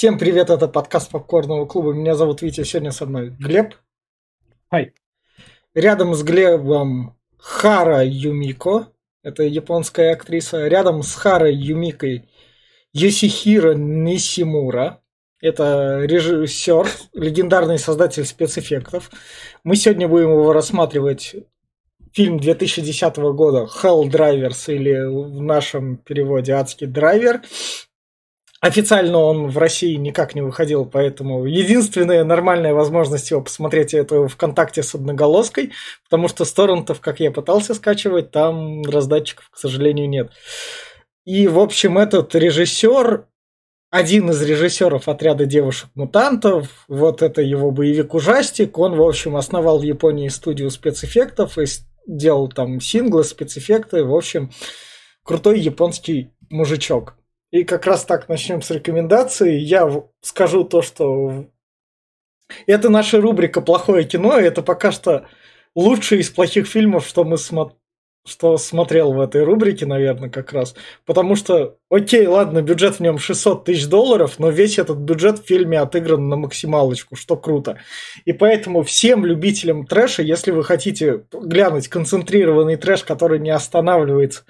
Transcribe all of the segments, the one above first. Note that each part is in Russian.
Всем привет, это подкаст Попкорного клуба. Меня зовут Витя, сегодня со мной Глеб. Хай. Рядом с Глебом Хара Юмико, это японская актриса. Рядом с Харой Юмикой Йосихиро Нисимура, это режиссер, легендарный создатель спецэффектов. Мы сегодня будем его рассматривать фильм 2010 года Hell Drivers или в нашем переводе Адский драйвер. Официально он в России никак не выходил, поэтому единственная нормальная возможность его посмотреть это ВКонтакте с одноголоской, потому что с как я пытался скачивать, там раздатчиков, к сожалению, нет. И, в общем, этот режиссер, один из режиссеров отряда девушек-мутантов, вот это его боевик-ужастик, он, в общем, основал в Японии студию спецэффектов и делал там синглы, спецэффекты, в общем, крутой японский мужичок. И как раз так начнем с рекомендаций. Я скажу то, что это наша рубрика «Плохое кино», и это пока что лучший из плохих фильмов, что мы смо что смотрел в этой рубрике, наверное, как раз. Потому что, окей, ладно, бюджет в нем 600 тысяч долларов, но весь этот бюджет в фильме отыгран на максималочку, что круто. И поэтому всем любителям трэша, если вы хотите глянуть концентрированный трэш, который не останавливается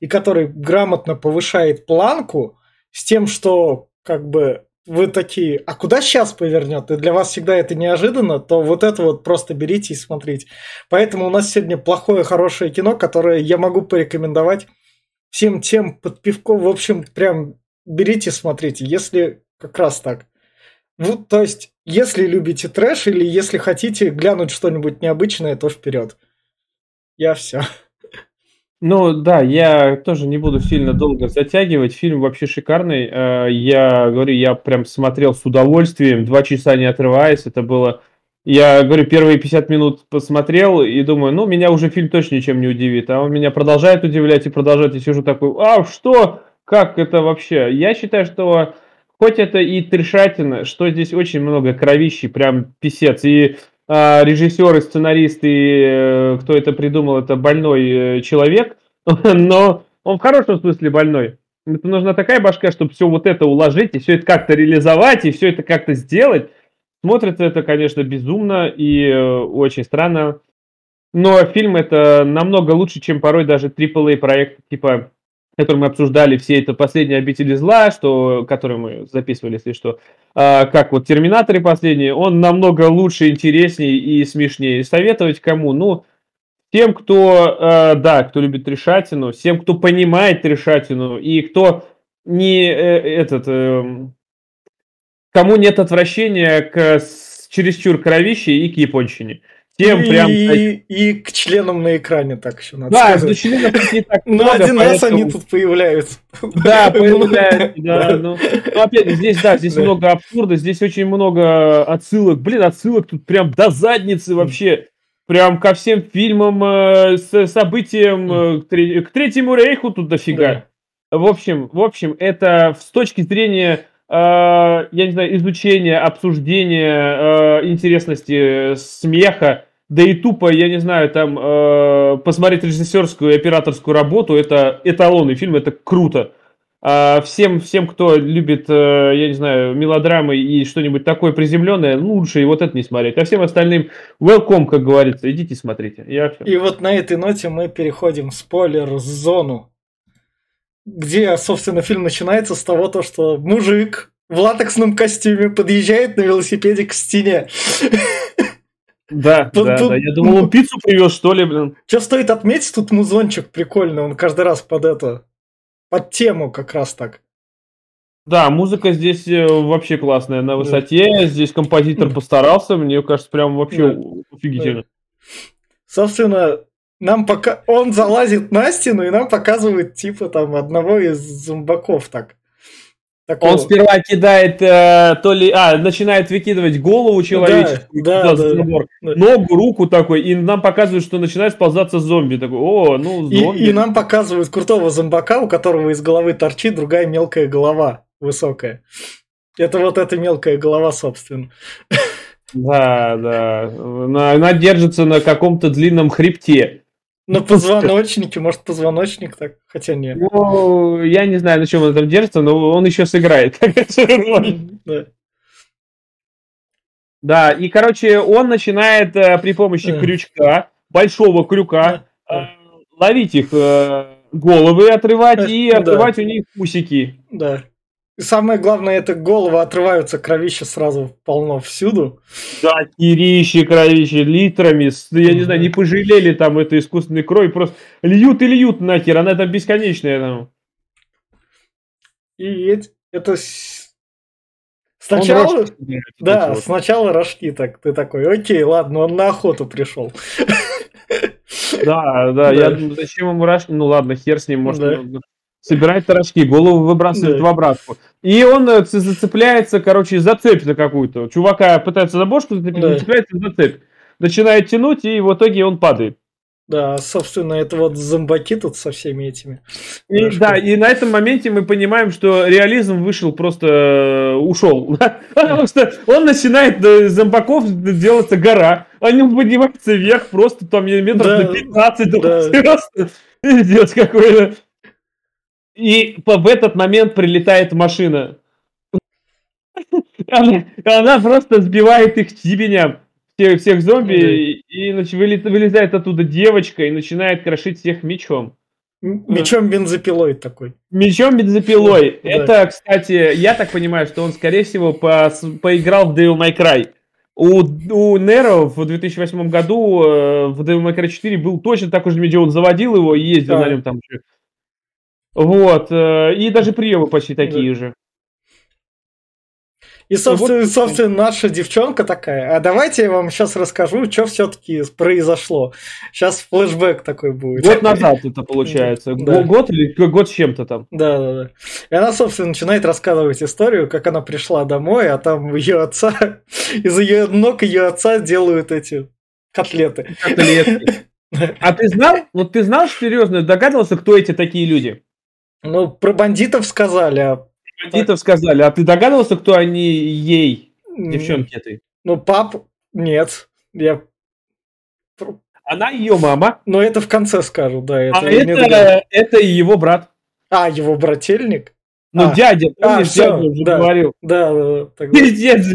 и который грамотно повышает планку, с тем, что как бы вы такие, а куда сейчас повернет? И для вас всегда это неожиданно, то вот это вот просто берите и смотрите. Поэтому у нас сегодня плохое, хорошее кино, которое я могу порекомендовать всем тем под пивко. В общем, прям берите, смотрите, если как раз так. Вот, то есть, если любите трэш или если хотите глянуть что-нибудь необычное, то вперед. Я все. Ну да, я тоже не буду сильно долго затягивать. Фильм вообще шикарный. Э, я говорю, я прям смотрел с удовольствием, два часа не отрываясь. Это было... Я говорю, первые 50 минут посмотрел и думаю, ну, меня уже фильм точно ничем не удивит. А он меня продолжает удивлять и продолжает. И сижу такой, а что? Как это вообще? Я считаю, что хоть это и трешатина, что здесь очень много кровищи, прям писец. И режиссер и сценарист и э, кто это придумал, это больной э, человек, но он в хорошем смысле больной. Это нужна такая башка, чтобы все вот это уложить и все это как-то реализовать и все это как-то сделать. Смотрится это, конечно, безумно и э, очень странно. Но фильм это намного лучше, чем порой даже AAA проект типа который мы обсуждали, все это последние обители зла, что, который мы записывали, если что, а, как вот Терминаторы последние, он намного лучше, интереснее и смешнее. Советовать кому? Ну, тем, кто, э, да, кто любит трешатину, всем, кто понимает трешатину, и кто не э, этот, э, кому нет отвращения к чересчур кровище и к японщине. Тем и, прям... И, и к членам на экране так еще надо да, сказать. Да, членов не так много. Ну, один раз они тут появляются. Да, появляются, да. Ну, ну, опять здесь, да, здесь много абсурда, здесь очень много отсылок. Блин, отсылок тут прям до задницы вообще. Прям ко всем фильмам, э, с событиям, э, к Третьему Рейху тут дофига. В общем, в общем, это с точки зрения я не знаю, изучения, обсуждения, интересности, смеха, да и тупо, я не знаю, там э, посмотреть режиссерскую и операторскую работу, это эталонный фильм, это круто. А всем, всем, кто любит, э, я не знаю, мелодрамы и что-нибудь такое приземленное, ну, лучше и вот это не смотреть. А всем остальным welcome, как говорится, идите смотрите. Я И вот на этой ноте мы переходим в спойлер-зону, где, собственно, фильм начинается с того, то, что мужик в латексном костюме подъезжает на велосипеде к стене. Да, тут, да, тут... да. Я думал, он пиццу привез, что ли, блин. Что стоит отметить, тут музончик прикольный, он каждый раз под это, под тему как раз так. Да, музыка здесь э, вообще классная, на высоте. Да. Здесь композитор постарался, мне кажется, прям вообще да. офигительно. Да. Собственно, нам пока он залазит на стену и нам показывает типа там одного из зомбаков так. Такого. Он сперва кидает э, то ли, а, начинает выкидывать голову человеческую, да, да, да, да. ногу, руку такой, и нам показывают, что начинает сползаться зомби. Такой, о, ну, зомби. И, и нам показывают крутого зомбака, у которого из головы торчит другая мелкая голова, высокая. Это вот эта мелкая голова, собственно. Да, да. Она, она держится на каком-то длинном хребте. На позвоночнике, может, позвоночник так, хотя нет. Ну, я не знаю, на чем он там держится, но он еще сыграет. Да. Да, и, короче, он начинает э, при помощи Да. крючка, большого крюка, Да. э, ловить их э, головы, отрывать и Да. отрывать у них усики. Да. И самое главное, это головы отрываются, кровища сразу полно всюду. Да, кирищи, кровищи, литрами, я не знаю, не пожалели там эту искусственную кровь, просто льют и льют нахер, она там бесконечная. Там. И это сначала... рожки Да, вот. сначала рожки так. Ты такой, окей, ладно, он на охоту пришел. Да, да, я зачем ему рожки? Ну ладно, хер с ним, может, Собирает рожки, голову выбрасывает Да. в обратку. И он э, зацепляется, короче, за цепь за какую-то. Чувака пытается за бошку зацепить, Да. зацепляется за цепь. Начинает тянуть, и в итоге он падает. Да, собственно, это вот зомбаки тут со всеми этими. И, да, и на этом моменте мы понимаем, что реализм вышел просто э, ушел. Потому что он начинает э, зомбаков делаться гора. Они поднимаются вверх просто там метров на 15 да. просто пиздец какой-то. И по- в этот момент прилетает машина. Она, она просто сбивает их щебеням. Всех, всех зомби, Да. и, и нач- выли- вылезает оттуда девочка и начинает крошить всех мечом. Мечом бензопилой такой. Мечом бензопилой. Да. Это, кстати, я так понимаю, что он, скорее всего, пос- поиграл в Devil May Cry. У, у Неро в 2008 году э, в Devil May Cry 4 был точно такой же меч, он заводил его и ездил Да. на нем там. еще. Вот. э, и даже приемы почти такие же. И, собственно, вот- собственно, наша девчонка такая. А давайте я вам сейчас расскажу, что все-таки произошло. Сейчас флешбэк такой будет. Год назад это получается. Да. Го- Год или год с чем-то там. Да, да, да. И она, собственно, начинает рассказывать историю, как она пришла домой, а там ее отца, из ее ног ее отца делают эти котлеты. Котлетки. А ты знал? Вот ты знал серьезно, догадывался, кто эти такие люди? Ну, про бандитов сказали, а Бандитов сказали, а ты догадывался, кто они ей, девчонки этой? Ну, пап, нет. Я... Она ее мама, Но это в конце скажу, да. Это а догадываюсь. это, это его брат. А, его брательник? Ну, А. дядя, помнишь, всё, дядя уже да. говорил. Да, да, да. тогда Пиздец.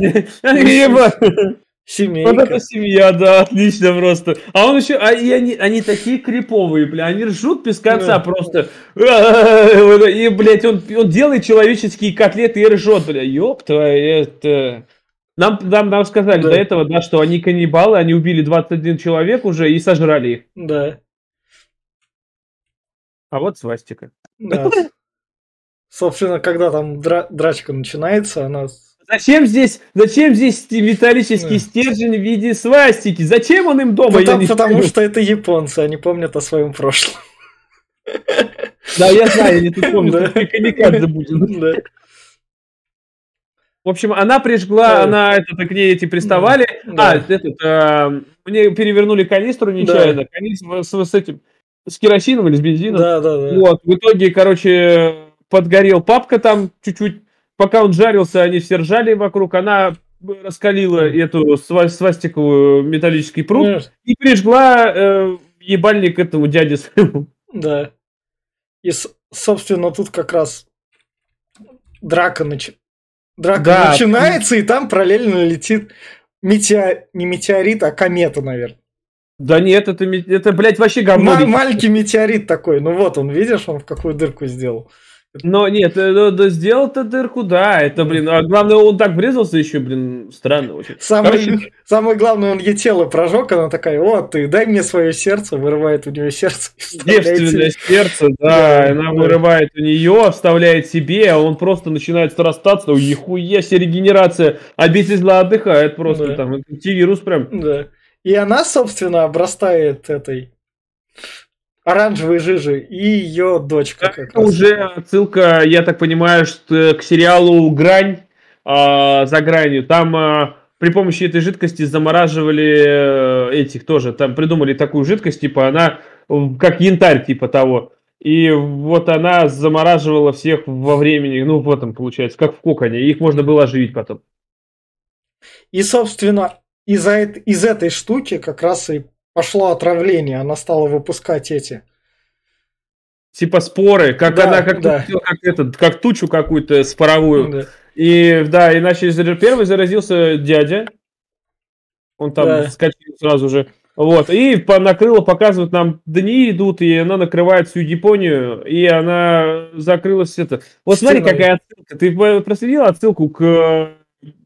Семейка. Вот это семья, да, отлично просто. А он еще, а, и они, они такие криповые, бля, они ржут без конца Да. просто. И, блядь, он, он делает человеческие котлеты и ржет, бля, ёб твою, это... Нам, нам, нам сказали Да. до этого, да, что они каннибалы, они убили 21 человек уже и сожрали их. Да, А вот свастика. да. Собственно, когда там дра- драчка начинается, она... Зачем здесь, зачем здесь металлический Да. стержень в виде свастики? Зачем он им дома? Я Потому, не потому пойму. что это японцы, они помнят о своем прошлом. Да, я знаю, я не тут что камикадзе будет. В общем, она прижгла, она, это, к ней эти приставали. А, этот, а, мне перевернули канистру нечаянно. Канистру с, с этим, с керосином или с бензином. Да, да, да. Вот, в итоге, короче, подгорел папка там чуть-чуть. Пока он жарился, они все ржали вокруг. Она раскалила эту сва- свастиковую металлический пруд Ну, и прижгла э, ебальник этому дяде своему. Да. И, собственно, тут как раз драка, нач- драка Да. начинается, и там параллельно летит метеор... не метеорит, а комета, наверное. Да нет, это, это блядь, вообще говно. Летит. маленький метеорит такой. Ну вот он, видишь, он в какую дырку сделал. Но нет, э, сделал-то дырку, да, это, блин, а главное, он так врезался еще, блин, странно очень. Самое, Короче, самое главное, он ей тело прожег, она такая, вот ты, дай мне свое сердце, вырывает у нее сердце. девственное сердце, да, Да, она да. вырывает у нее, вставляет себе, а он просто начинает срастаться, ой, хуя себе регенерация, обитель зла отдыхает просто Да. там, это вирус прям. Да. И она, собственно, обрастает этой оранжевой жижей, и ее дочка Это уже отсылка, я так понимаю, что к сериалу «Грань» а, за гранью. Там а, при помощи этой жидкости замораживали э, этих тоже. Там придумали такую жидкость, типа она э, как янтарь, типа того. И вот она замораживала всех во времени, ну вот там получается, как в коконе. Их можно было оживить потом. И, собственно, эт- из этой штуки как раз и пошло отравление, она стала выпускать эти. Типа споры, как Да, она, как, да. как, этот, как тучу какую-то споровую. Да. И да, и начали зар- первый заразился дядя. Он там Да. скачал сразу же. Вот. И по, накрыло, показывают нам дни идут, и она накрывает всю Японию, и она закрылась это. Вот смотри, Стеной. какая отсылка. Ты по- проследил отсылку к э,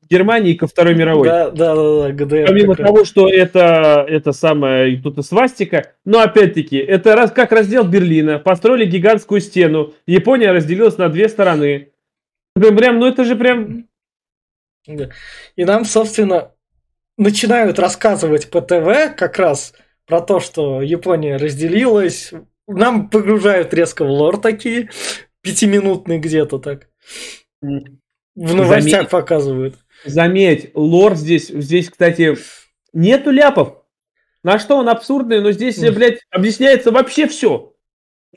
Германии ко Второй мировой? Да, да, да, да, ГДР. Помимо раз. того, что это, это самое, тут свастика, но опять-таки, это раз, как раздел Берлина, построили гигантскую стену, Япония разделилась на две стороны. Прям, прям, ну это же прям... Да. И нам, собственно, начинают рассказывать по ТВ как раз про то, что Япония разделилась. Нам погружают резко в лор такие, пятиминутные где-то так. В новостях Заметь. показывают. Заметь, лор здесь, здесь, кстати, нету ляпов. На что он абсурдный, но здесь, блядь, объясняется вообще все.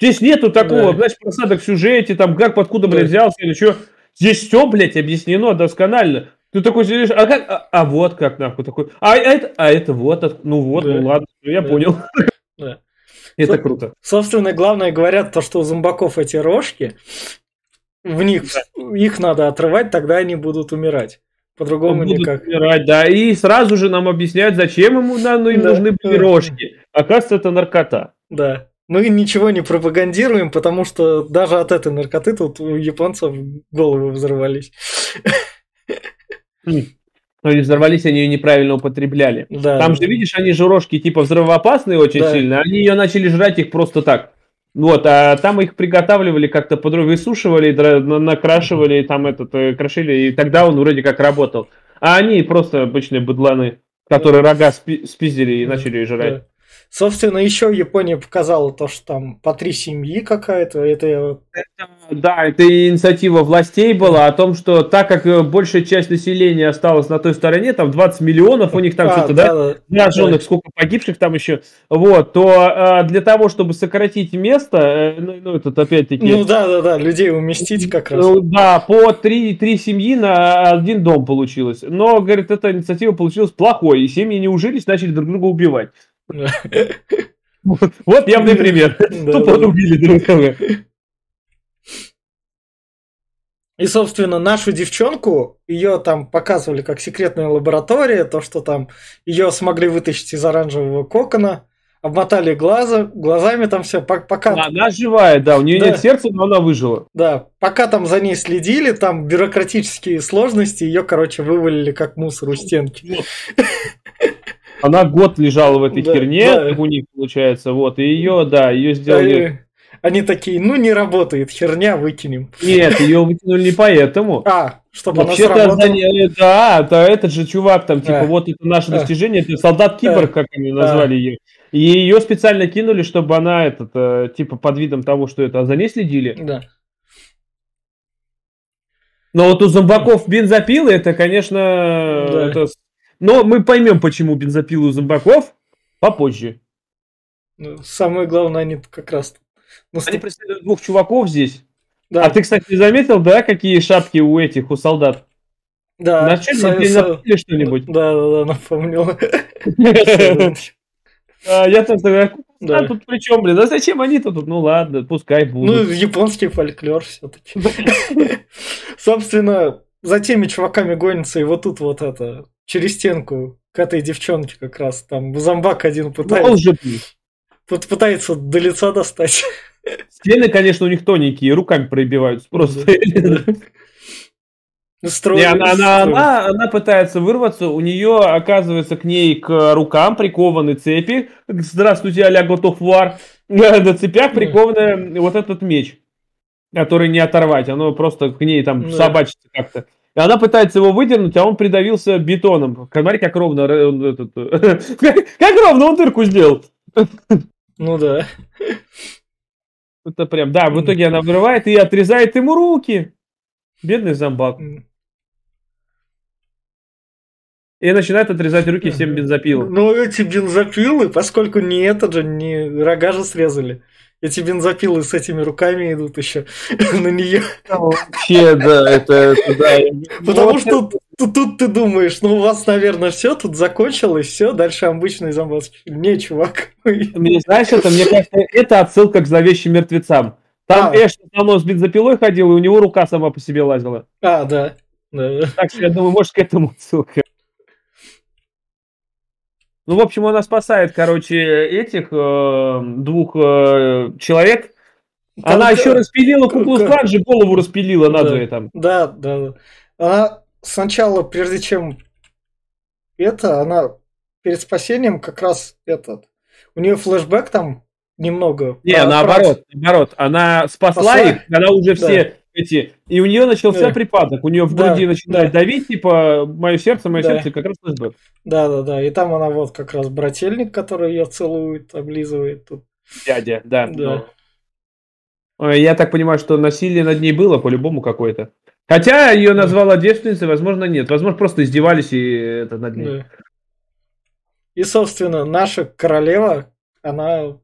Здесь нету такого, Да. знаешь, просадок в сюжете, там, как, откуда, блядь, Да. взялся или что. Здесь все, блядь, объяснено досконально. Ты такой сидишь, а как, а, а вот как, нахуй, такой, а это, а это вот, от- ну вот, Да. ну ладно, я Да. понял. Да. Это Соб- круто. Собственно, главное говорят то, что у зомбаков эти рожки, в них их надо отрывать, тогда они будут умирать. По-другому никак. умирать, да, и сразу же нам объясняют, зачем ему на- ну, им Да. нужны были Да. рожки. Оказывается, это наркота. Да. Мы ничего не пропагандируем, потому что даже от этой наркоты тут у японцев головы взорвались. Но они взорвались, они ее неправильно употребляли. Да. Там же, видишь, они же рожки типа взрывоопасные очень Да. сильно, они ее начали жрать их просто так. Вот, а там их приготавливали как-то по-другому, высушивали, накрашивали, там этот, э, крошили, и тогда он вроде как работал. А они просто обычные быдланы, которые рога спи- спиздили и начали жрать. Да. Собственно, еще Япония показала то, что там по три семьи какая-то. Это Да, это инициатива властей была о том, что так как э, большая часть населения осталась на той стороне, там 20 миллионов, у них там А, что-то, да, да, зараженных, сколько погибших там еще, вот, то э, для того, чтобы сократить место, э, ну, ну, этот опять-таки, Ну да, да, да, людей уместить как раз. ну, да, по три, три семьи на один дом получилось. Но, говорит, эта инициатива получилась плохой, и семьи не ужились, начали друг друга убивать. Вот, вот явный пример. Тупо убили друг друга. И, собственно, нашу девчонку, ее там показывали как секретная лаборатория, то, что там ее смогли вытащить из оранжевого кокона, обмотали глаза, глазами там все, пока, Она живая, да, у нее Да. нет сердца, но она выжила. да, пока там за ней следили, там бюрократические сложности, ее, короче, вывалили как мусор у стенки. Она год лежала в этой Да, херне, да. у них получается, вот, и ее, да, ее сделали... Они, такие, ну не работает, херня, выкинем. Нет, ее вытянули не поэтому. А, чтобы она Вообще-то, сработала. они- да, это этот же чувак там, типа, А. вот это наше А. достижение, это солдат-киборг, как они назвали ее. И ее специально кинули, чтобы она, этот, э, типа, под видом того, что это, а за ней следили. Да. Но вот у зомбаков бензопилы, это, конечно, Да. это Но мы поймем, почему бензопилы у зомбаков попозже. Ну, Самое главное, они как раз... Они наступ- преследуют двух чуваков здесь. Да, А ты, кстати, заметил, да, какие шапки у этих, у солдат? да, На что, со- тебе напомнили что-нибудь? Да, да, да, напомнил. А, Я там такой, Да. а тут при чем, блин? А зачем они-то тут? Ну ладно, пускай Ну, будут. японский фольклор все-таки. Собственно, за теми чуваками гонится, и вот тут вот это, через стенку к этой девчонке как раз. Там зомбак один Ну, пытается, пытается до лица достать. Стены, конечно, у них тоненькие, руками пробиваются просто. Строит- Не, она, она, она, она пытается вырваться, у нее оказывается к ней к рукам прикованы цепи. Здравствуйте, а-ля готов вар. На цепях прикован вот этот меч, который не оторвать, оно просто к ней там Да. собачится как-то. И она пытается его выдернуть, а он придавился бетоном. Смотри, как ровно он этот, как ровно он дырку сделал. Ну да. Это прям, да, в итоге она вырывает и отрезает ему руки. Бедный зомбак. И начинает отрезать руки всем бензопилам. Ну, эти бензопилы, поскольку не этот же, не рога же срезали. Эти бензопилы с этими руками идут еще на нее. Вообще, да, это... да. Потому что тут, тут, тут ты думаешь, ну у вас, наверное, все тут закончилось, все, дальше обычный зомбовский фильм. Не, чувак. Мне знаешь, это, мне кажется, это отсылка к зловещим мертвецам. Там А. Эш давно с бензопилой ходил, и у него рука сама по себе лазила. А, да. да. Так что я думаю, может, к этому отсылка. Ну, в общем, она спасает, короче, этих э, двух э, человек. Она Там- еще распилила куклу как- же голову распилила Да. надвое там. Да, да. да. Она сначала, прежде чем это, она перед спасением как раз этот. У нее флешбэк там немного. Не, про- наоборот, наоборот. Она спасла Спасла их, когда уже Да. все эти... И у нее начался Да. припадок. У нее в Да, груди начинает да. давить, типа, мое сердце, мое Да. сердце, как раз флешбэк. Да, да, да. И там она вот как раз брательник, который ее целует, облизывает. Тут. Дядя, да. Да. Ну, э, Я так понимаю, что насилие над ней было по-любому какое-то. Хотя ее назвала девственницей, возможно, нет. Возможно, просто издевались и это над ней. Да. И, собственно, наша королева, она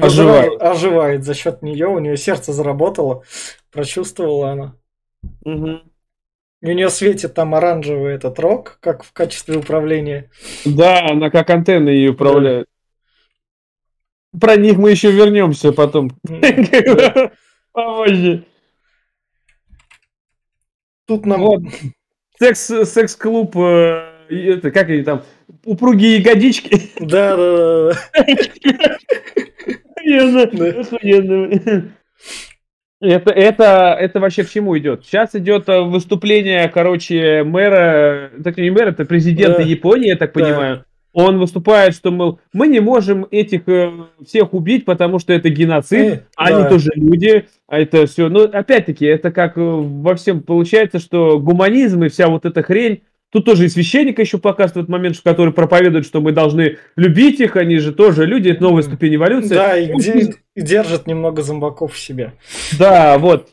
Оживает. оживает за счет нее, у нее сердце заработало, прочувствовала она. И у нее светит там оранжевый этот рог, как в качестве управления. Да, она как антенна ее управляет. Про них мы еще вернемся потом. Да. Позже. Тут нам... Вот. Секс, секс-клуб, э, это, как они там, упругие ягодички. Да, да, да, да. Охуенно, охуенно. Это, это, это вообще к чему идет? Сейчас идет э, выступление, короче, мэра, так не мэра, это президента Да. Японии, я так Да. понимаю. Он выступает, что, мол, мы не можем этих э, всех убить, потому что это геноцид, Э, а они да. тоже люди, а это все. Ну, опять-таки, это как э, во всем получается, что гуманизм и вся вот эта хрень, Тут тоже и священника еще показывают момент, который проповедует, что мы должны любить их, они же тоже люди, это новая ступень эволюции. Да, и, Ну, где- и держит немного зомбаков в себе. Да, вот.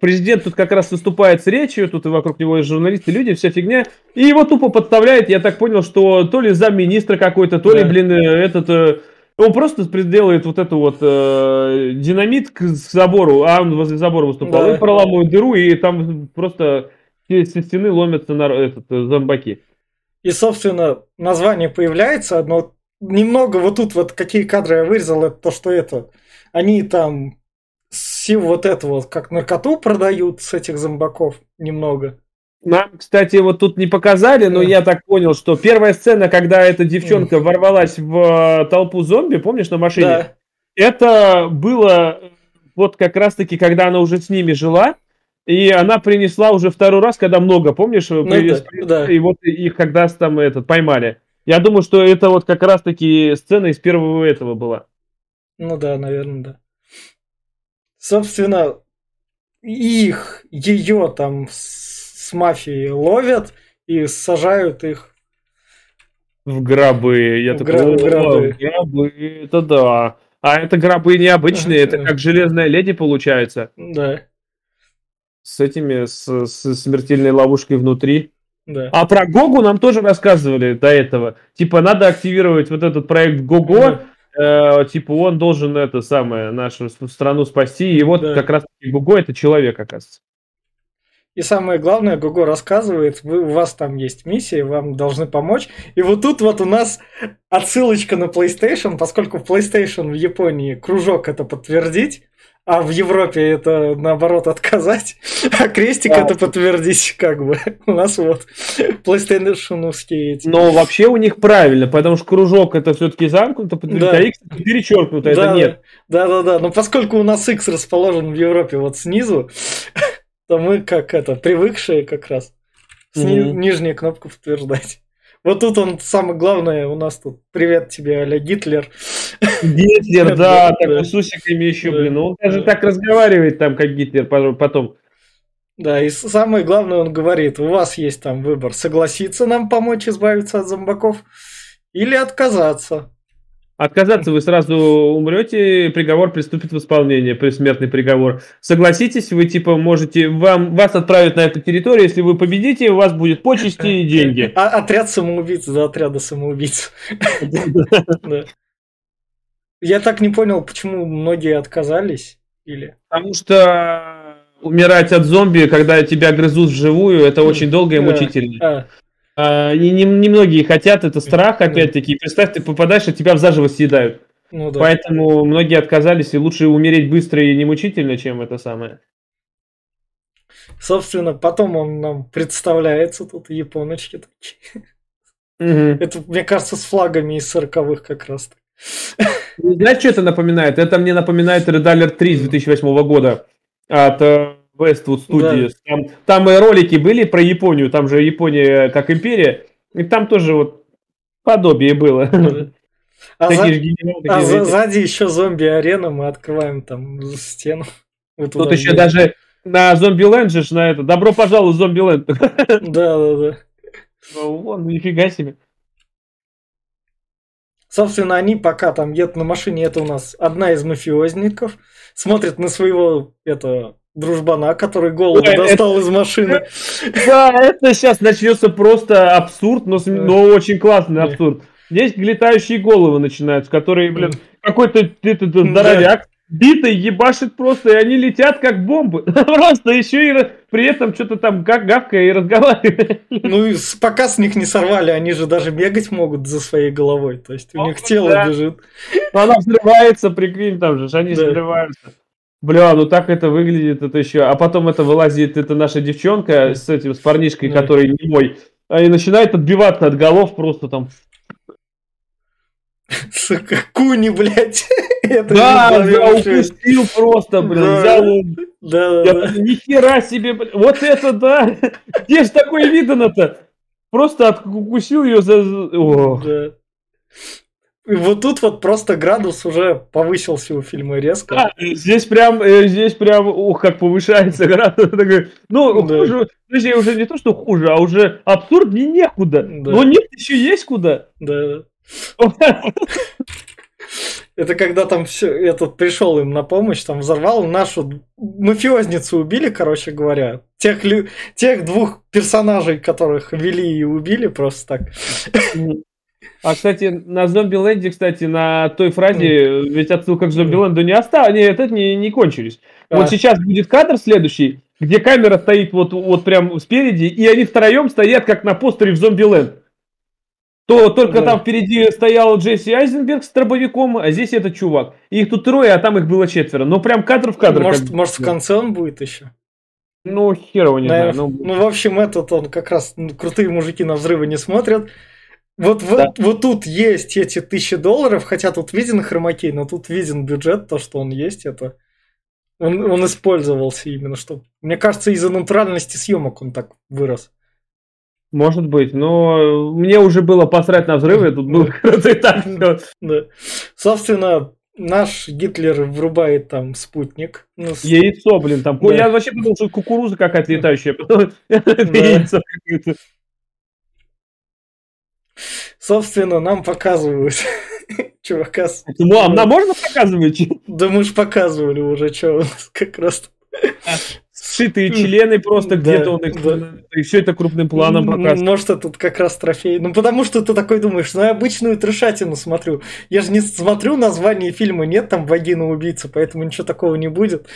Президент тут как раз выступает с речью, тут и вокруг него есть журналисты, люди, вся фигня. И его тупо подставляет, я так понял, что то ли замминистра какой-то, то ли, Да. блин, э, этот... э, Он просто делает вот эту вот э, динамит к забору, а он возле забора выступал, Да. и проламывает дыру, и там просто со стены ломятся на этот, э, зомбаки. И, собственно, название появляется, но немного вот тут вот какие кадры я вырезал, это то, что это. Они там сил вот это вот, как наркоту продают с этих зомбаков немного. Нам, кстати, вот тут не показали, но я так понял, что первая сцена, когда эта девчонка ворвалась в э, толпу зомби, помнишь, на машине? Да, Это было э, вот как раз-таки, когда она уже с ними жила, и она принесла уже второй раз, когда много, помнишь, привез- Ну да, да. и вот их когда там этот поймали. Я думаю, что это вот как раз-таки сцена из первого этого была. ну да, наверное, да. Собственно, их, ее там с, с мафией ловят и сажают их. В гробы. Я В такой, гра- «О, в гробы». в гробы, это да. А это гробы необычные, это как железная леди получается. Да, С этими, с, с смертельной ловушкой внутри. да. А про Гогу нам тоже рассказывали до этого. Типа, надо активировать вот этот проект Гого. э, типа, он должен это самое, нашу страну спасти. И вот Да. как раз Гого это человек, оказывается. И самое главное, Гуго рассказывает, вы, у вас там есть миссия, вам должны помочь. И вот тут вот у нас отсылочка на PlayStation, поскольку PlayStation в Японии кружок это подтвердить, а в Европе это наоборот отказать, а крестик Да. это подтвердить, как бы. У нас вот PlayStation-овские эти. Но вообще у них правильно, потому что кружок это все-таки замкнуто, Да. а X это перечеркнуто, это Да, нет. Да, да, да. Но поскольку у нас X расположен в Европе вот снизу, то мы как это, привыкшие как раз. Сни- Мгм. Нижняя кнопка подтверждать. Вот тут он, самое главное, у нас тут «Привет тебе, Аля Гитлер». Гитлер, да, такой с усиками еще, блин. Он даже да. так разговаривает там, как Гитлер по- потом. Да, и самое главное, он говорит, у вас есть там выбор, согласиться нам помочь избавиться от зомбаков или отказаться. Отказаться вы сразу умрете, приговор приступит в исполнение, предсмертный приговор. Согласитесь, вы типа можете, вам, вас отправят на эту территорию, если вы победите, у вас будет почести и деньги. А отряд самоубийц за отряда самоубийц. Я так не понял, почему многие отказались. Или... Потому что умирать от зомби, когда тебя грызут вживую, это очень долго и мучительно. А. А, и не, не многие хотят, это страх, опять-таки. Представь, ты попадаешь, а тебя заживо съедают. Ну, да. Поэтому многие отказались, и лучше умереть быстро и не мучительно, чем это самое. Собственно, потом он нам представляется, тут японочки такие. Угу. Это, мне кажется, с флагами из сороковых как раз. Знаешь, что это напоминает? Это мне напоминает Red Alert 3 с 2008 года от э, Westwood Studios. Да. Там, там и ролики были про Японию, там же Япония как империя, и там тоже вот подобие было. А, за... а за... сзади еще зомби-арена, мы открываем там стену. Тут еще даже на Зомби-Ленд же на это. Добро пожаловать в Зомби-Ленд. Да, да, да. Вон, нифига себе. Собственно, они пока там едут на машине, это у нас одна из мафиозников, смотрит на своего это дружбана, который голову Ой, достал это... из машины. Да, это сейчас начнется просто абсурд, но, но очень классный абсурд. Здесь летающие головы начинаются, которые, блин, какой-то этот здоровяк битой ебашит просто, и они летят как бомбы. Просто еще и при этом что-то там как гавкая и разговаривает. Ну, и пока с них не сорвали, они же даже бегать могут за своей головой. То есть у них тело бежит. Она взрывается, прикинь, там же, они взрываются. Бля, ну так это выглядит, это еще. А потом это вылазит, это наша девчонка с этим, с парнишкой, да. который не мой. И начинает отбиваться от голов просто там. Сука, куни, блядь. Это да, я упустил просто, блин, да. взял Да, да, да. Нихера себе, блин. Вот это да! Где ж такое видано-то? Просто откусил ее за... О. Да. Вот тут вот просто градус уже повысился у фильма резко. А, здесь прям, э, здесь прям, ух, как повышается градус. Ну, да. хуже, точнее, уже не то, что хуже, а уже абсурднее некуда. Да. Но нет, еще есть куда. Да. Это когда там все, этот пришел им на помощь, там взорвал нашу мафиозницу убили, короче говоря. Тех, тех двух персонажей, которых вели и убили просто так. А, кстати, на Зомби-Ленде, кстати, на той фразе, ведь отсылка к Зомби-Ленду не осталось, нет, это не, не кончились. А. Вот сейчас будет кадр следующий, где камера стоит вот, вот прям спереди, и они втроем стоят, как на постере в Зомби-Ленд то только да. там впереди стоял Джесси Айзенберг с дробовиком, а здесь этот чувак. И их тут трое, а там их было четверо. Но прям кадр в кадр. Может, может в конце он будет еще? Ну, херово не Наверное, знаю. Ну... ну, в общем, этот он как раз ну, крутые мужики на взрывы не смотрят. Вот, да. вот, вот тут есть эти тысячи долларов, хотя тут виден хромакей, но тут виден бюджет, то, что он есть, это... Он, он использовался именно, что... Мне кажется, из-за натуральности съемок он так вырос. Может быть, но мне уже было посрать на взрывы, тут было круто и так. Да. Собственно, наш Гитлер врубает там спутник. Ну, Яйцо, блин, там. Да. Я вообще подумал, что кукуруза какая-то летающая. Яйцо Собственно, нам показывают чувака. Ну, а нам можно показывать? Да мы же показывали уже, что у нас как раз. Сшитые члены просто где-то он их... Да. И все это крупным планом показывает. Может, это тут как раз трофей. Ну, потому что ты такой думаешь, ну, я обычную трешатину смотрю. Я же не смотрю название фильма, нет там вагина убийца, поэтому ничего такого не будет.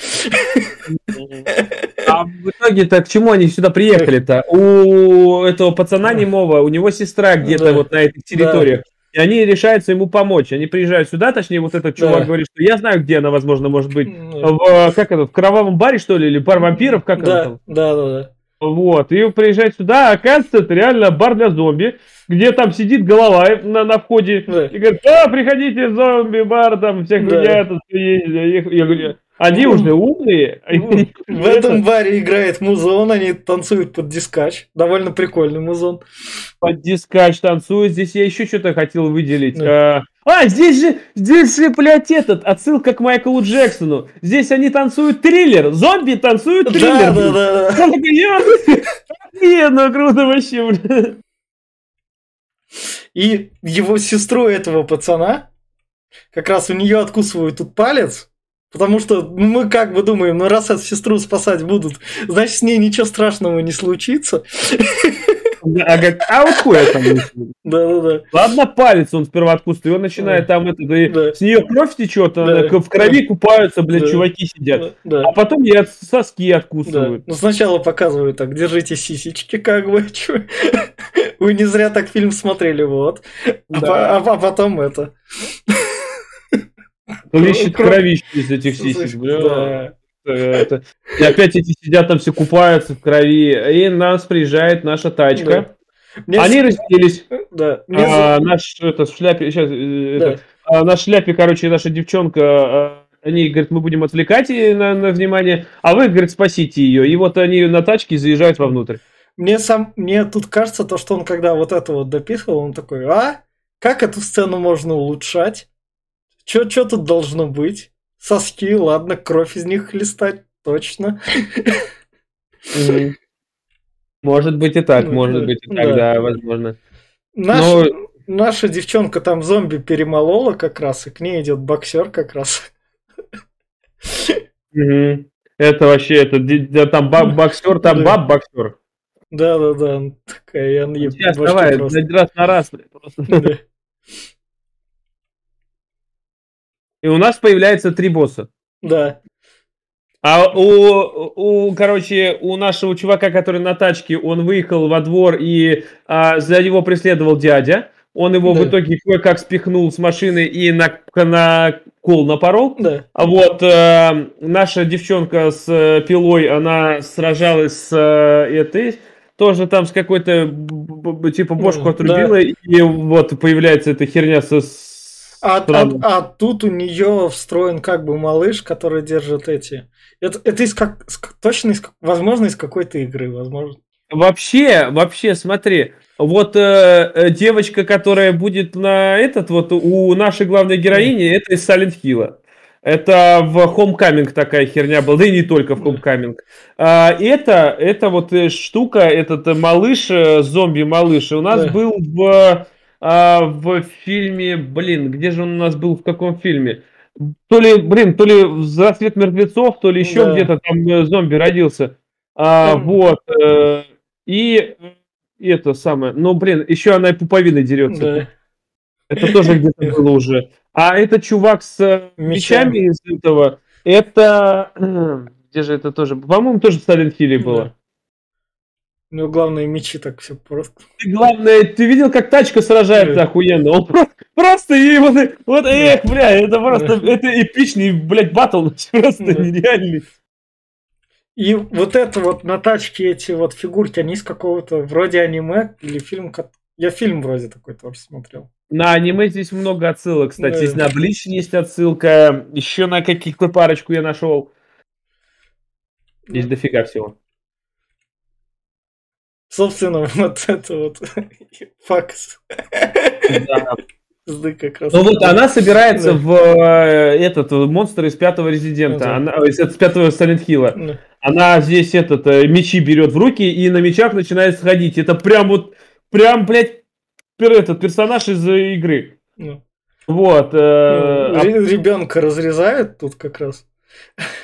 А в итоге-то к чему они сюда приехали-то? У этого пацана немого, у него сестра где-то да. вот на этих территориях. И они решаются ему помочь. Они приезжают сюда, точнее, вот этот чувак да. говорит, что я знаю, где она, возможно, может быть. Ну, в, как это, в кровавом баре, что ли, или бар вампиров, как да, это там? Да, да, да. Вот, и приезжает сюда, а оказывается, это реально бар для зомби, где там сидит голова на, на входе да. и говорит, а, приходите зомби-бар, там всех да. меня тут есть. Я говорю, они ну, уже умные. Ну, в этом баре играет музон, они танцуют под дискач. Довольно прикольный музон. Под дискач танцуют. Здесь я еще что-то хотел выделить. Да. А, а, здесь же, здесь же, блядь, этот, отсылка к Майклу Джексону. Здесь они танцуют триллер. Зомби танцуют триллер. Да, да, да. Не, ну круто вообще, блядь. И его сестру этого пацана, как раз у нее откусывают тут палец, Потому что ну, мы как бы думаем, ну раз эту сестру спасать будут, значит с ней ничего страшного не случится. А, говорит, а вот хуй я там Да, да, да. Ладно, палец он сперва откусывает, и он начинает там это, да, с нее кровь течет, Да. она в крови купаются, блядь, Да. чуваки сидят. Да. А потом ей от соски Да. откусывают. Ну, сначала показывают так, держите сисечки, как бы. Вы не зря так фильм смотрели, вот. А, а- а потом это. Лещет Кровь. кровище из этих сисек, бля. Да. Это- И опять эти сидят там все купаются в крови. И нас приезжает наша тачка. Мне Они с- разделись. Да. Мне А, наш это шляпе, сейчас, Да. а, на шляпе, короче, наша девчонка, а, они, говорят, мы будем отвлекать ее на, на внимание, а вы, говорит, спасите ее. И вот они на тачке заезжают вовнутрь. Мне сам, мне тут кажется, то, что он когда вот это вот дописывал, он такой, а? Как эту сцену можно улучшать? Чё, чё тут должно быть? Соски, ладно, кровь из них хлестать, точно. Может быть и так, Ну, может да, быть и да. так, да, возможно. Наша, наша девчонка там зомби перемолола как раз, и к ней идет боксер как раз. Мгм. Это вообще, это да, там баб боксер, там Да. баб боксер. Да-да-да, она такая, и она ей Сейчас давай, раз на раз, просто. Да. И у нас появляется три босса. Да, А у, у, короче, у нашего чувака, который на тачке, он выехал во двор и а, за него преследовал дядя. Он его в Да. итоге кое-как спихнул с машины и на, на кол напорол. да, А вот э, наша девчонка с э, пилой, она сражалась с э, этой, тоже там с какой-то, типа, бошку отрубила, и вот появляется эта херня со... с- А, а- а тут у нее встроен как бы малыш, который держит эти. Это, это из как точно из возможно из какой-то игры, возможно. Вообще, вообще, смотри, вот э, э, девочка, которая будет на этот, вот у нашей главной героини, это из Silent Hill. Это в Homecoming такая херня была, да и не только в Homecoming. А, это, это вот э, штука, этот э, малыш, зомби-малыш, у нас Да. был в, а, в фильме, блин, где же он у нас был, в каком фильме? То ли, блин, то ли «Рассвет мертвецов», то ли еще Да. где-то там э, зомби родился. А, Там- вот. э, и э, это самое. Ну, блин, еще она и пуповиной дерется. Да. Это тоже где-то было уже. А этот чувак с э, Мечами. из этого, это... Где же это тоже? По-моему, тоже в Silent Hill было. Да. У него главные мечи так все просто. И главное, ты видел, как тачка сражается Да. охуенно? Он просто, просто и вот, вот эх, бля, это просто, Да. это эпичный, блядь, батл, просто Да. нереальный. И вот это вот на тачке эти вот фигурки, они из какого-то вроде аниме или фильм. Я фильм вроде такой тоже смотрел. На аниме здесь много отсылок, кстати. Да. Здесь на Блич есть отсылка, еще на каких-то парочку я нашел. Здесь дофига всего. Собственно, вот это вот факс. Да. Как раз. Ну вот она собирается Да. в э, этот э, монстр из пятого резидента, Да. она, ой, из, из пятого Silent Hill. Ну, Она здесь этот э, мечи берет в руки и на мечах начинает сходить. Это прям вот, прям, блядь, этот персонаж из э, игры. ну. Вот. э, а- Ребенка разрезают тут как раз.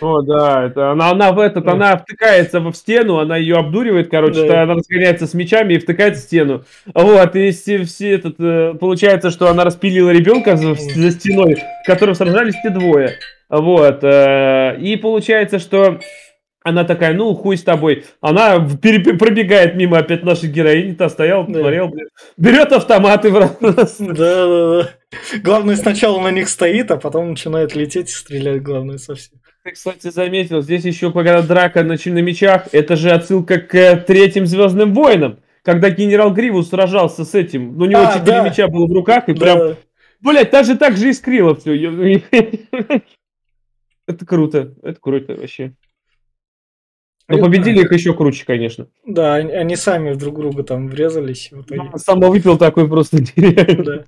О, да, это она, она в этот, она втыкается в стену, она ее обдуривает, короче, Да. она разгоняется с мечами и втыкает в стену. Вот, и все, все этот, э, получается, что она распилила ребенка за, за стеной, в котором сражались те двое. Вот, э, и получается, что она такая, ну, хуй с тобой. Она пробегает мимо опять нашей героини, та стояла, Да. смотрел, блин, берет автомат и в раз. Да, да, да. Главное сначала на них стоит, а потом начинает лететь и стрелять, главное, совсем. Ты, кстати, заметил, здесь еще когда драка на, на мечах, это же отсылка к э, третьим Звездным войнам, когда генерал Гривус сражался с этим. У него А, четыре да. меча было в руках, и прям, Да. блядь, даже так же искрило все. Это круто, это круто вообще. Но Это- победили их еще круче, конечно. Да, они, сами друг друга там врезались. и в итоге- Само выпил такой просто нереально.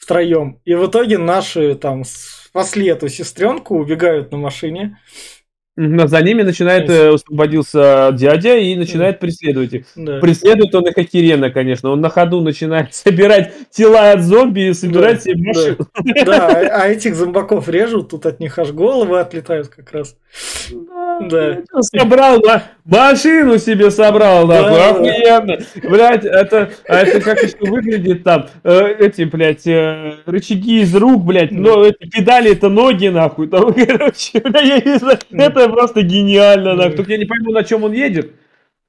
Да. Втроем. И в итоге наши там спасли эту сестренку, убегают на машине. Но За ними начинает, э, освободился дядя и начинает преследовать их. Да. Преследует он их Акирена, конечно. Он на ходу начинает собирать тела от зомби и собирать Да, себе да. машину. Да, а а этих зомбаков режут, тут от них аж головы отлетают как раз. Да, Да. Собрал, ма- машину себе собрал, Да, нахуй, да. охуенно. Блядь, это, а это как еще выглядит там, э, эти, блядь, э, рычаги из рук, блядь, но эти педали это ноги, нахуй. Там, короче, я не знаю, это просто гениально, нахуй. Только я не пойму, на чем он едет.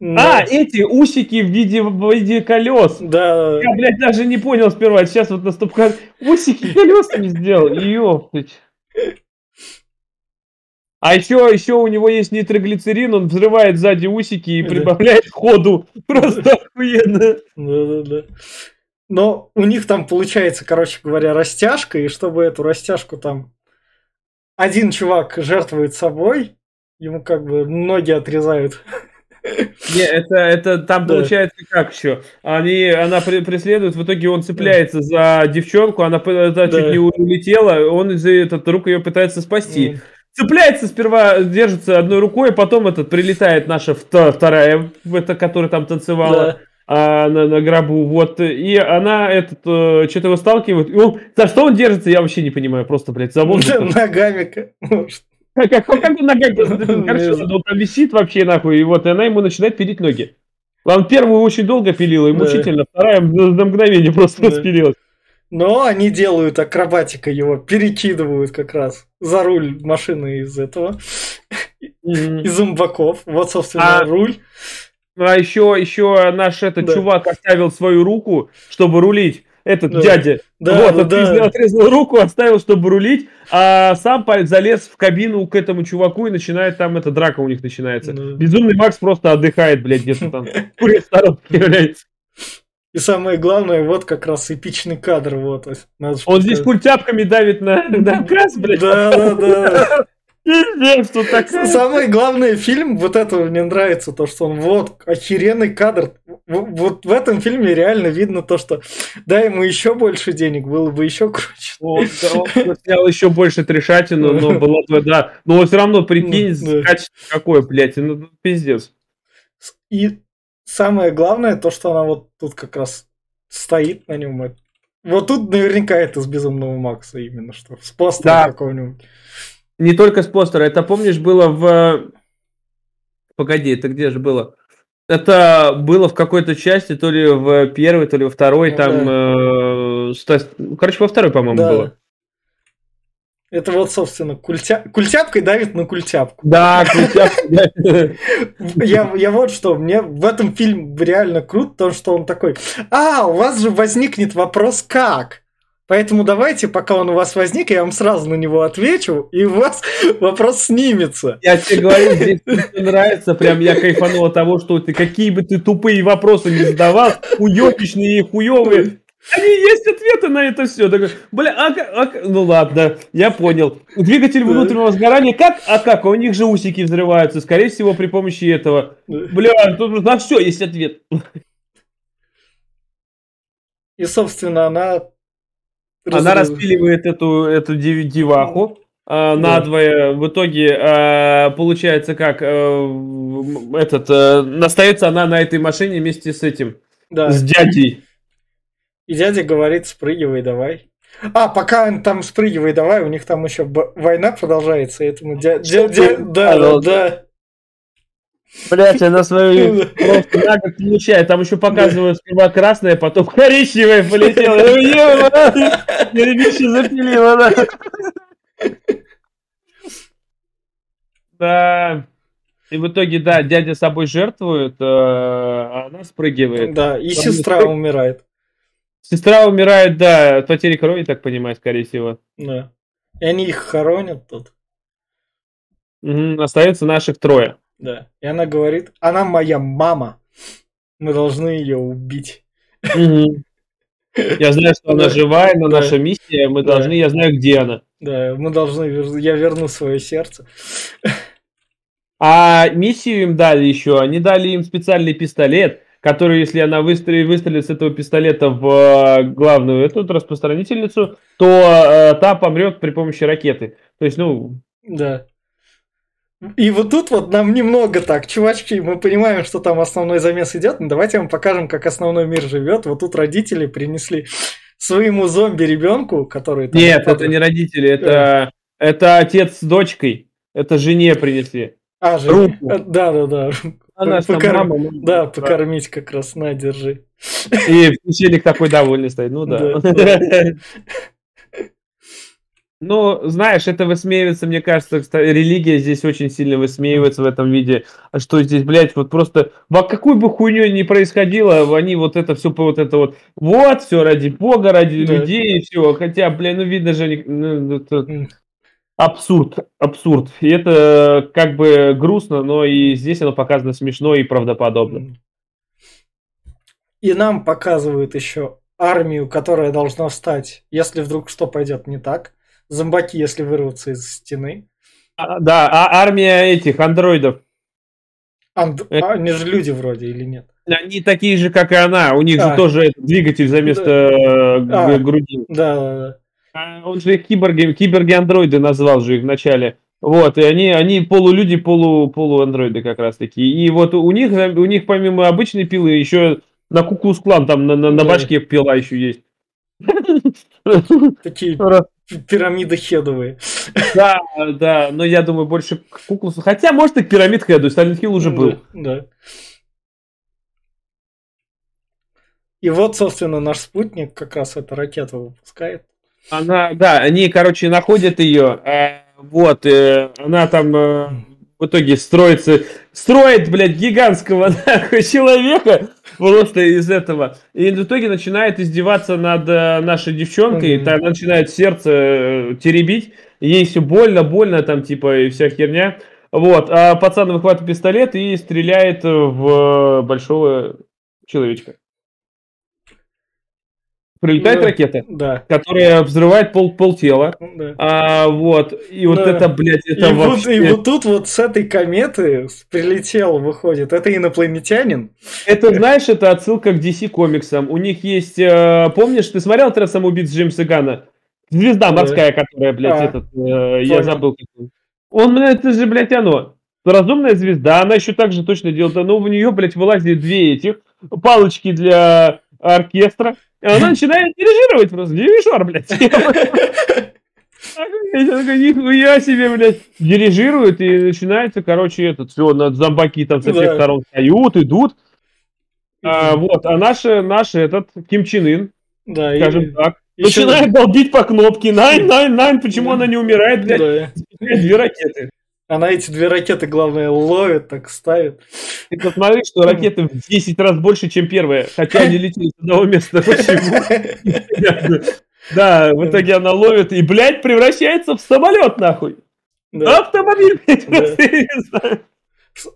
А, Да. эти усики в виде, в виде колес. Да, Я, блядь, даже не понял сперва. Сейчас вот на стоп усики колесами сделал. Ёптыть. А еще, еще у него есть нитроглицерин, он взрывает сзади усики и Да. прибавляет ходу. Просто охуенно. Да, да, да. Но у них там получается, короче говоря, растяжка, и чтобы эту растяжку там один чувак жертвует собой, ему как бы ноги отрезают. Не, это, это там Да. получается как еще? Они, она пре- преследует, в итоге он цепляется за девчонку, она та Да. чуть не улетела, он из этот рук ее пытается спасти. М, Цепляется сперва, держится одной рукой, потом этот прилетает наша вто- вторая, в это, которая там танцевала Да. а, на, на гробу, вот, и она этот, что-то его сталкивает, и он, за что он держится, я вообще не понимаю, просто, блядь, за воздух. Ногами. Как, как, как он ногами знаю. он там висит вообще, нахуй, и вот, и она ему начинает пилить ноги. Вам первую очень долго пилила, и мучительно, вторая на, мгновение просто Да. распилилась. Но они делают акробатика его, перекидывают как раз за руль машины из этого, из зомбаков. Вот, собственно, А, руль. А еще, еще наш этот Да. чувак оставил свою руку, чтобы рулить. Этот Да. дядя. Да, вот, да, отрезал, да. отрезал руку, оставил, чтобы рулить, а сам залез в кабину к этому чуваку и начинает там, эта драка у них начинается. Да. Безумный Макс просто отдыхает, блядь, где-то там. Курит блядь. И самое главное, вот как раз эпичный кадр. Вот, надо Он здесь показать. культяпками давит на, на газ, блядь. Да, да, да. Пиздец, тут такая. Самое главное, фильм, вот это мне нравится, то, что он вот, охеренный кадр. Вот в этом фильме реально видно то, что дай ему еще больше денег, было бы еще круче. Он, да, он снял еще больше трешатину, но было бы, да. Но все равно, прикинь, качество какое, блядь, ну, ну, пиздец. И самое главное, то, что она вот тут как раз стоит на нем. Вот тут наверняка это с Безумного Макса именно, что с постера Да. какого-нибудь. Не только с постера, это, помнишь, было в... Погоди, это где же было? Это было в какой-то части, то ли в первой, то ли во второй, Ну там... э, Стас- ну, Короче, во второй, по-моему, Да. было. Это вот, собственно, культя... культяпкой давит на культяпку. Да, да. Я, я вот что, мне в этом фильме реально круто, то, что он такой, а, у вас же возникнет вопрос как? Поэтому давайте, пока он у вас возник, я вам сразу на него отвечу, и у вас вопрос снимется. Я тебе говорю, здесь мне нравится, прям я кайфанул от того, что ты какие бы ты тупые вопросы не задавал, уёбищные и хуёвые, они есть ответы на это все. Такой, бля, а, а ну ладно, я понял. Двигатель внутреннего сгорания, как? А как? У них же усики взрываются, скорее всего, при помощи этого. Бля, тут на все есть ответ. И, собственно, она... Она распиливает эту, эту деваху Да. надвое. В итоге а, получается как? э, этот, э, остается она на этой машине вместе с этим, Да. с дядей. И дядя говорит, спрыгивай давай. А, пока он там спрыгивай давай, у них там еще б- война продолжается, этому дя- дя- дя- да, да, да. Блять, она свою просто получает. Там еще показывают сперва красное, потом коричневое полетело. Деревище запилила, да. Да. И в итоге, да, дядя собой жертвует, э, а она спрыгивает. Да, и сестра умирает. Сестра умирает, да, от потери крови, так понимаю, скорее всего. Да. И они их хоронят тут. Мгм, Остается наших трое. Да. И она говорит, она моя мама. Мы должны ее убить. Мгм. Я знаю, что она живая, но наша миссия, мы должны, я знаю, где она. Да, мы должны, я верну свое сердце. А миссию им дали еще, они дали им специальный пистолет, который, если она выстрелит, выстрелит с этого пистолета в э, главную эту распространительницу, то э, та помрет при помощи ракеты. То есть, ну, Да. И вот тут вот нам немного так, чувачки, мы понимаем, что там основной замес идет, но давайте вам покажем, как основной мир живет. Вот тут родители принесли своему зомби ребенку, который там нет, это не родители, это, это отец с дочкой, это жене принесли. А, же, Руку. э, да, да, да. Она ж там Покорм- мама. Да, покормить как раз, на, держи. И священник такой довольный стоит. Ну да. Ну, знаешь, это высмеивается, мне кажется, кстати, религия здесь очень сильно высмеивается в этом виде. А что здесь, блядь, вот просто, во какую бы хуйню ни происходило, они вот это все, вот это вот, вот, все ради Бога, ради Да. людей, все. Хотя, блин, ну видно же, они- ну, это. Абсурд, абсурд. И это как бы грустно, но и здесь оно показано смешно и правдоподобно. И нам показывают еще армию, которая должна встать, если вдруг что пойдет не так. Зомбаки, если вырвутся из стены. А, да, а армия этих андроидов, Анд- Это- а, Они же люди вроде или нет? они такие же, как и она. У них А. же тоже этот двигатель за место э, г- А. груди. Да, да, да. А Он же их киборги, киборги-андроиды назвал же их вначале. Вот, и они, они полулюди, полу, полуандроиды как раз таки. И вот у них, у них помимо обычной пилы еще на куклус клан там на, на, на Да. башке пила еще есть. Такие пирамиды хедовые. Да, да, но я думаю больше к куклусу. Хотя, может, и к пирамид Хеду, Silent Hill уже был. Да, да. И вот, собственно, наш спутник как раз эту ракету выпускает. Она, да, они, короче, находят ее, э, вот, э, она там э, в итоге строится, строит, блядь, гигантского нахуй, человека просто из этого, и в итоге начинает издеваться над э, нашей девчонкой, Мгм. та начинает сердце э, теребить, ей все больно, больно там, типа, и вся херня, вот, а пацан выхватывает пистолет и стреляет в большого человечка. Прилетает Да. ракета Да. которая взрывает пол, пол тела. да. А, вот. И вот Да. это, блядь, это и, вот, вообще... и вот тут вот с этой кометы прилетел, выходит, это инопланетянин. Это, знаешь, это отсылка к DC комиксам. У них есть... э, помнишь, ты смотрел «Отряд самоубийц» Джеймса Гана? Звезда Да. морская, которая, блядь, А, этот... э, я забыл. как он. Это же, блядь, оно. Разумная звезда, она еще так же точно делает. Но у нее, блядь, вылазит две этих палочки для оркестра. И она начинает дирижировать просто. Дирижер, блядь. Я такой, нихуя себе, блядь, дирижирует, и начинается, короче, этот, все, над зомбаки там со всех Да. сторон встают, идут. А, вот, а наши, наши, этот, Ким Чен Ын, Да, и- скажем так, ещё- начинает долбить по кнопке, найн, найн, найн, почему она не умирает, блядь, Да. две ракеты. Она эти две ракеты, главное, ловит, так ставит. Ты посмотри, что ракеты в 10 раз больше, чем первая, хотя они летели с одного места. Почему? Да, в итоге она ловит и, блядь, превращается в самолет, нахуй. Да. Автомобиль, блядь, просто, я не знаю.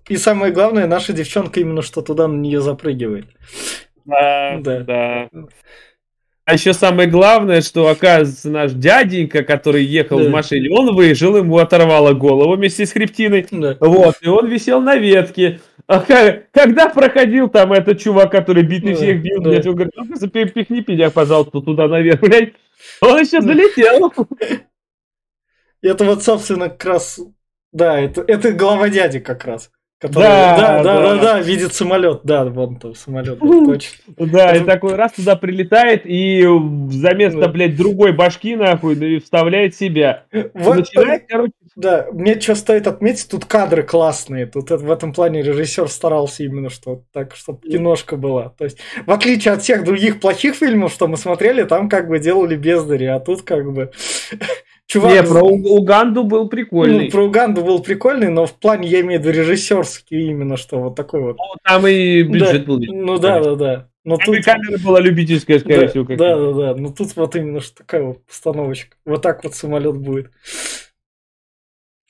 И самое главное, наша девчонка именно что туда на нее запрыгивает. Да, Да. А еще самое главное, что, оказывается, наш дяденька, который ехал Да. в машине, он выжил, ему оторвало голову вместе с хребтиной. Да. Вот, и он висел на ветке. А ка- когда проходил там этот чувак, который битый Да, всех бил, да. блядь, он говорит, ну запи- пихни меня, пожалуйста, туда наверх, блядь. Он еще Да. залетел. И это вот, собственно, как раз... Да, это, это глава дяди как раз. Который, Да, да, да, да, да. да, видит самолет. Да, вон там самолет, да, точно. Да, и такой раз туда прилетает, и за место, Да. блядь, другой башки, нахуй, и вставляет себя. Вот, начинает, короче, да, мне что стоит отметить, тут кадры классные. Тут в этом плане режиссер старался именно, что так, чтобы киношка была. То есть, в отличие от всех других плохих фильмов, что мы смотрели, там как бы делали бездари, а тут как бы... Чувак, Не, про Уганду был прикольный. ну, про Уганду был прикольный, но в плане, я имею в виду режиссерский именно, что вот такой вот. Ну, Там и бюджет Да, был. Ну да, да, да. Но Там тут... камера была любительская, скорее да, всего. как да, да, да. Ну тут вот именно что такая вот постановочка. Вот так вот самолет будет.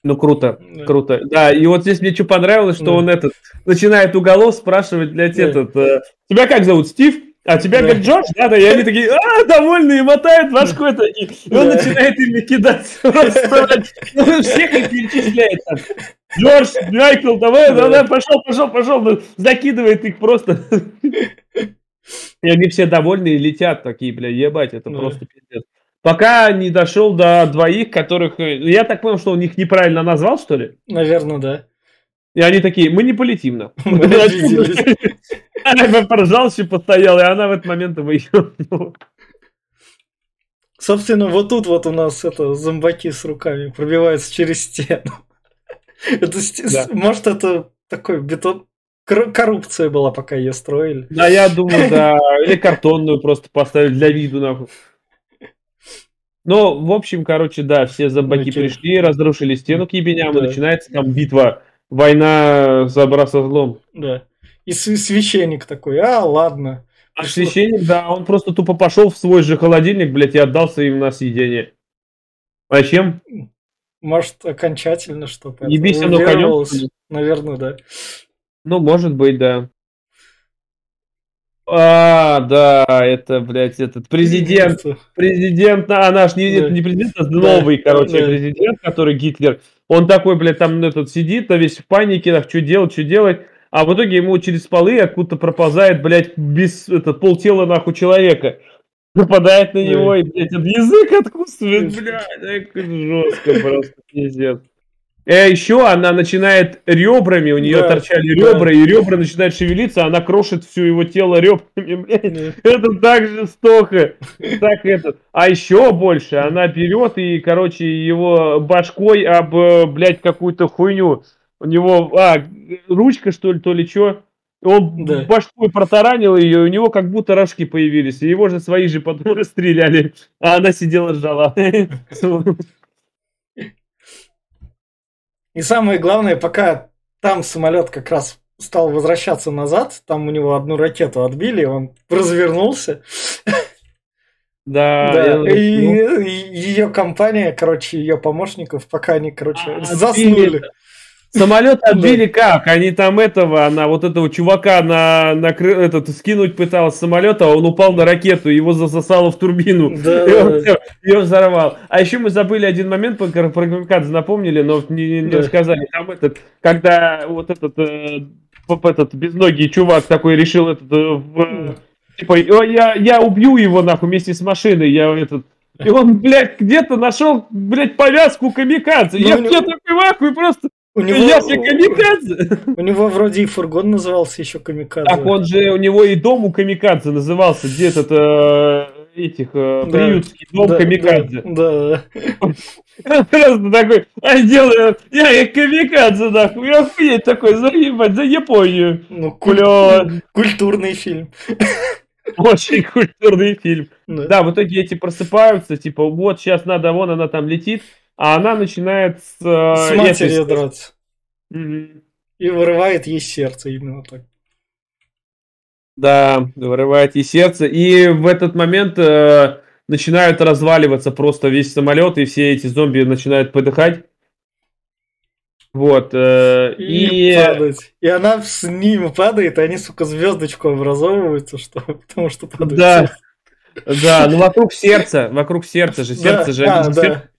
Ну, круто, Да. круто. Да, и вот здесь мне что понравилось, что Да. он этот, начинает уголов спрашивать, блядь, Да. этот, э, тебя как зовут, Стив? А тебя Да. как Джордж? Да, да, и они такие, а, довольные, мотают башкой такие. И он Да. начинает ими кидать. Ну, всех их перечисляет там. Джордж, Майкл, давай, Да. давай, пошел, пошел, пошел. Ну, Закидывает их просто. И они все довольные летят такие, бля, ебать, это Да. просто пиздец. Пока не дошел до двоих, которых... э, Я так понял, что он их неправильно назвал, что ли? Наверное, да. И они такие, мы не полетим, на. Она поржался, постоял, и она в этот момент его. Собственно, вот тут вот у нас это зомбаки с руками пробиваются через стену. Это, да. Может, это такой бетон... Коррупция была, пока ее строили. Да, я думаю, да. Или картонную просто поставили для виду, нахуй. Ну, в общем, короче, да, все зомбаки okay. пришли, разрушили стену к ебеням, да. и начинается там битва, война за со злом. Да. И священник такой, а, ладно. А священник, да, он просто тупо пошел в свой же холодильник, блядь, и отдался им на съедение. А чем? Может, окончательно что-то. Ебись оно конем? Наверное, да. Ну, может быть, да. А, да, это, блядь, этот президент, президент, а наш не, да. не президент, а новый, да. короче, да. президент, который Гитлер. Он такой, блядь, там этот сидит, а весь в панике, так, что делать, что делать. А в итоге ему через полы откуда-то проползает, блядь, без, это, полтела нахуй человека. Нападает на него и, блядь, язык откусывает, блядь, жестко просто, пиздец. А еще она начинает ребрами, у нее да, торчали ребра, да. и ребра начинают шевелиться, она крошит все его тело ребрами, блядь. Это так жестоко. Так это. А еще больше, она берет и, короче, его башкой об, блядь, какую-то хуйню. У него, а, ручка, что ли, то ли что. Он да. башкой протаранил ее, и у него как будто рожки появились. И его же свои же потом расстреляли. А она сидела ждала. И самое главное, пока там самолет как раз стал возвращаться назад, там у него одну ракету отбили, он развернулся. Да, да. И, и ее компания, короче, ее помощников, пока они, короче, а, заснули. Самолет отбили как? Они там этого, она вот этого чувака на, на этот, скинуть пыталась самолета, а он упал на ракету, его засосало в турбину. Да. И он все, ее взорвал. А еще мы забыли один момент, про Камикадзе напомнили, но не, не да. сказали. Там этот, когда вот этот, э, этот безногий чувак такой решил этот, э, в, типа, я, я убью его нахуй вместе с машиной, я этот, и он, блядь, где-то нашел, блядь, повязку камикадзе. Ну, я, я такой вахуй просто у него, я камикадзе. У него вроде и фургон назывался еще камикадзе. Так он же, у него и дом у камикадзе назывался, где то э, этих, э, да, приютский дом да, камикадзе. Да, да. Просто такой, а делаю, я и камикадзе, нахуй, я охуеть такой, заебать, за Японию. Ну, куль... культурный фильм. Очень культурный фильм. Да. да, в итоге эти просыпаются, типа, вот сейчас надо, вон она там летит, а она начинает с... Э, с матерью драться. Угу. И вырывает ей сердце именно так. Да, вырывает ей сердце. И в этот момент э, начинают разваливаться просто весь самолет, и все эти зомби начинают подыхать. Вот. Э, и, и... Падать. И она с ними падает, и они, сука, звездочку образовываются, что, потому что падают. Да. Да, ну вокруг сердца, вокруг сердца же, сердце да, же, а, да. сердце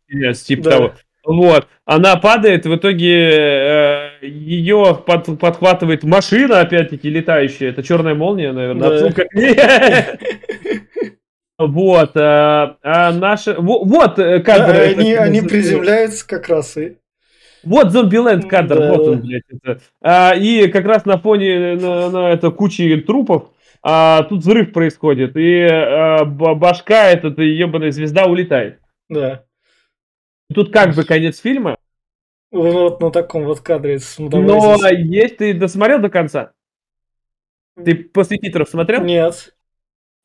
типа да. того. Вот. Она падает, в итоге э, ее под, подхватывает машина, опять-таки, летающая. Это черная молния, наверное. Да. Вот. А, а наши... Вот э. Да, они, они приземляются как раз и... Вот Зомбиленд кадр, да. вот он, блядь. Это. А, и как раз на фоне на, на это кучи трупов а, тут взрыв происходит. И а, башка, эта ебаная звезда улетает. Да. Тут как бы конец фильма. Вот на таком вот кадре. Но есть, ты досмотрел до конца? Ты после титров смотрел? Нет.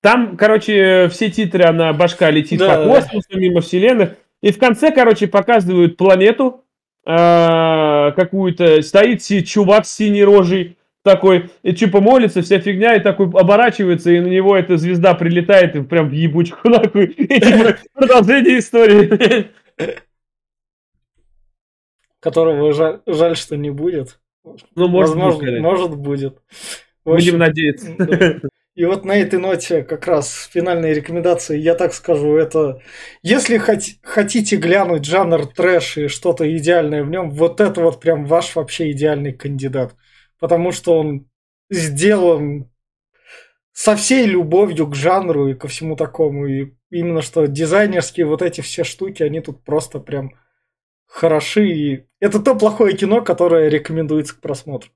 Там, короче, все титры, она башка летит да, по космосу, мимо вселенных. И в конце, короче, показывают планету э, какую-то. Стоит чувак с синей рожей такой, и типа молится, вся фигня, и такой оборачивается, и на него эта звезда прилетает, и прям в ебучку нахуй. И типа продолжение истории которого жаль, жаль, что не будет. Ну, может, Возможно, будет, может будет. Будем надеяться. Да. И вот на этой ноте как раз финальные рекомендации, я так скажу, это если хот- хотите глянуть жанр трэш и что-то идеальное в нем, вот это вот прям ваш вообще идеальный кандидат. Потому что он сделан со всей любовью к жанру и ко всему такому. И именно что дизайнерские вот эти все штуки, они тут просто прям хороши. И это то плохое кино, которое рекомендуется к просмотру.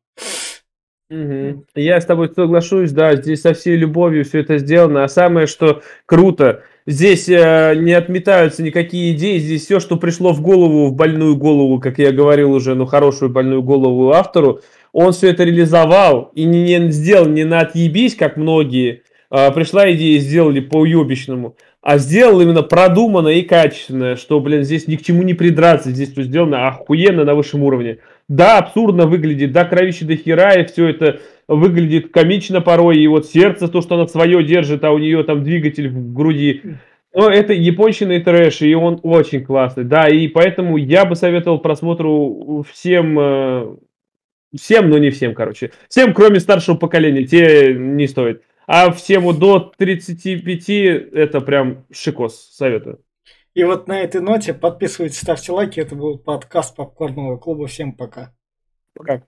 Угу. Я с тобой соглашусь, да, здесь со всей любовью все это сделано. А самое, что круто, Здесь э, не отметаются никакие идеи, здесь все, что пришло в голову, в больную голову, как я говорил уже, ну, хорошую больную голову автору, он все это реализовал и не, не сделал не на отъебись, как многие, э, пришла идея, сделали по уебищному, а сделал именно продуманно и качественно, что, блин, здесь ни к чему не придраться, здесь все сделано охуенно на высшем уровне. Да, абсурдно выглядит, да, кровище до хера, и все это выглядит комично порой, и вот сердце, то, что она свое держит, а у нее там двигатель в груди. Но это японщина и трэш, и он очень классный, да, и поэтому я бы советовал просмотру всем, э, всем, но не всем, короче, всем, кроме старшего поколения, те не стоит. А всем вот до 35 это прям шикос, советую. И вот на этой ноте подписывайтесь, ставьте лайки. Это был подкаст Попкорного клуба. Всем пока. Пока.